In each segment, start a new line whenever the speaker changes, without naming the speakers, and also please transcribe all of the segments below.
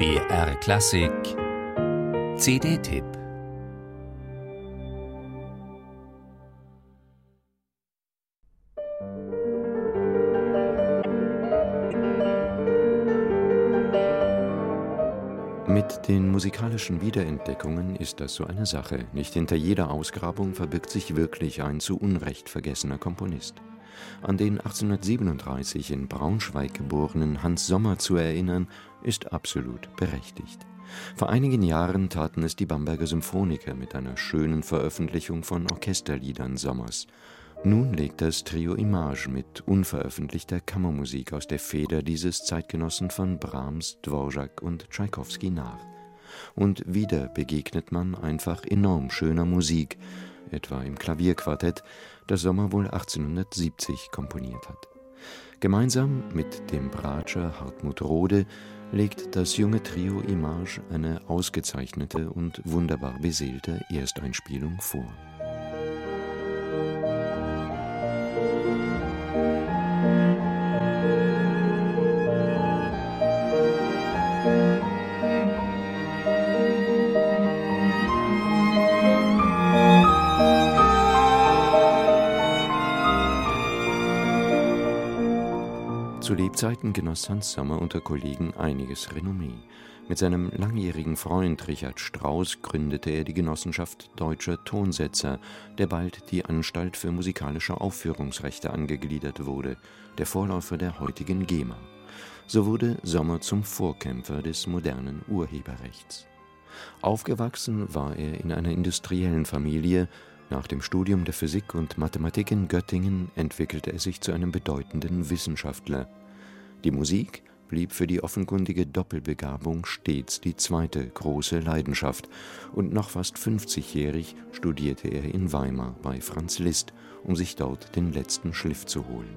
BR Klassik CD-Tipp Mit den musikalischen Wiederentdeckungen ist das so eine Sache. Nicht hinter jeder Ausgrabung verbirgt sich wirklich ein zu Unrecht vergessener Komponist. An den 1837 in Braunschweig geborenen Hans Sommer zu erinnern, ist absolut berechtigt. Vor einigen Jahren taten es die Bamberger Symphoniker mit einer schönen Veröffentlichung von Orchesterliedern Sommers. Nun legt das Trio Image mit unveröffentlichter Kammermusik aus der Feder dieses Zeitgenossen von Brahms, Dvorak und Tschaikowski nach. Und wieder begegnet man einfach enorm schöner Musik, etwa im Klavierquartett, das Sommer wohl 1870 komponiert hat. Gemeinsam mit dem Bratscher Hartmut Rode legt das junge Trio Image eine ausgezeichnete und wunderbar beseelte Ersteinspielung vor. Zu Lebzeiten genoss Hans Sommer unter Kollegen einiges Renommee. Mit seinem langjährigen Freund Richard Strauss gründete er die Genossenschaft Deutscher Tonsetzer, der bald die Anstalt für musikalische Aufführungsrechte angegliedert wurde, der Vorläufer der heutigen GEMA. So wurde Sommer zum Vorkämpfer des modernen Urheberrechts. Aufgewachsen war er in einer industriellen Familie, nach dem Studium der Physik und Mathematik in Göttingen entwickelte er sich zu einem bedeutenden Wissenschaftler. Die Musik blieb für die offenkundige Doppelbegabung stets die zweite große Leidenschaft, und noch fast 50-jährig studierte er in Weimar bei Franz Liszt, um sich dort den letzten Schliff zu holen.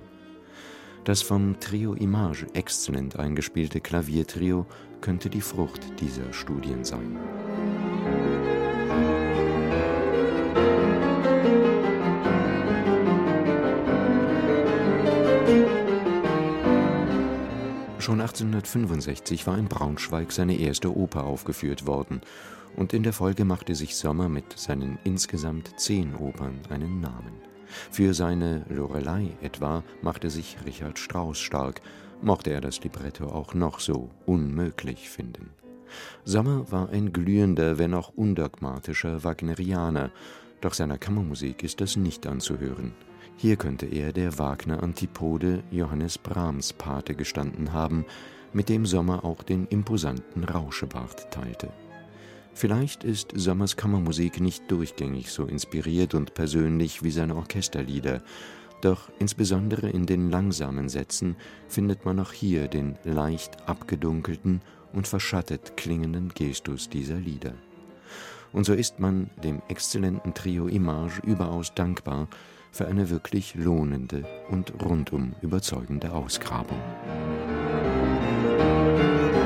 Das vom Trio Image exzellent eingespielte Klaviertrio könnte die Frucht dieser Studien sein. Schon 1865 war in Braunschweig seine erste Oper aufgeführt worden, und in der Folge machte sich Sommer mit seinen insgesamt zehn Opern einen Namen. Für seine Lorelei etwa machte sich Richard Strauss stark, mochte er das Libretto auch noch so unmöglich finden. Sommer war ein glühender, wenn auch undogmatischer Wagnerianer, doch seiner Kammermusik ist das nicht anzuhören. Hier könnte er der Wagner-Antipode Johannes Brahms Pate gestanden haben, mit dem Sommer auch den imposanten Rauschebart teilte. Vielleicht ist Sommers Kammermusik nicht durchgängig so inspiriert und persönlich wie seine Orchesterlieder, doch insbesondere in den langsamen Sätzen findet man auch hier den leicht abgedunkelten und verschattet klingenden Gestus dieser Lieder. Und so ist man dem exzellenten Trio Image überaus dankbar, für eine wirklich lohnende und rundum überzeugende Ausgrabung. Musik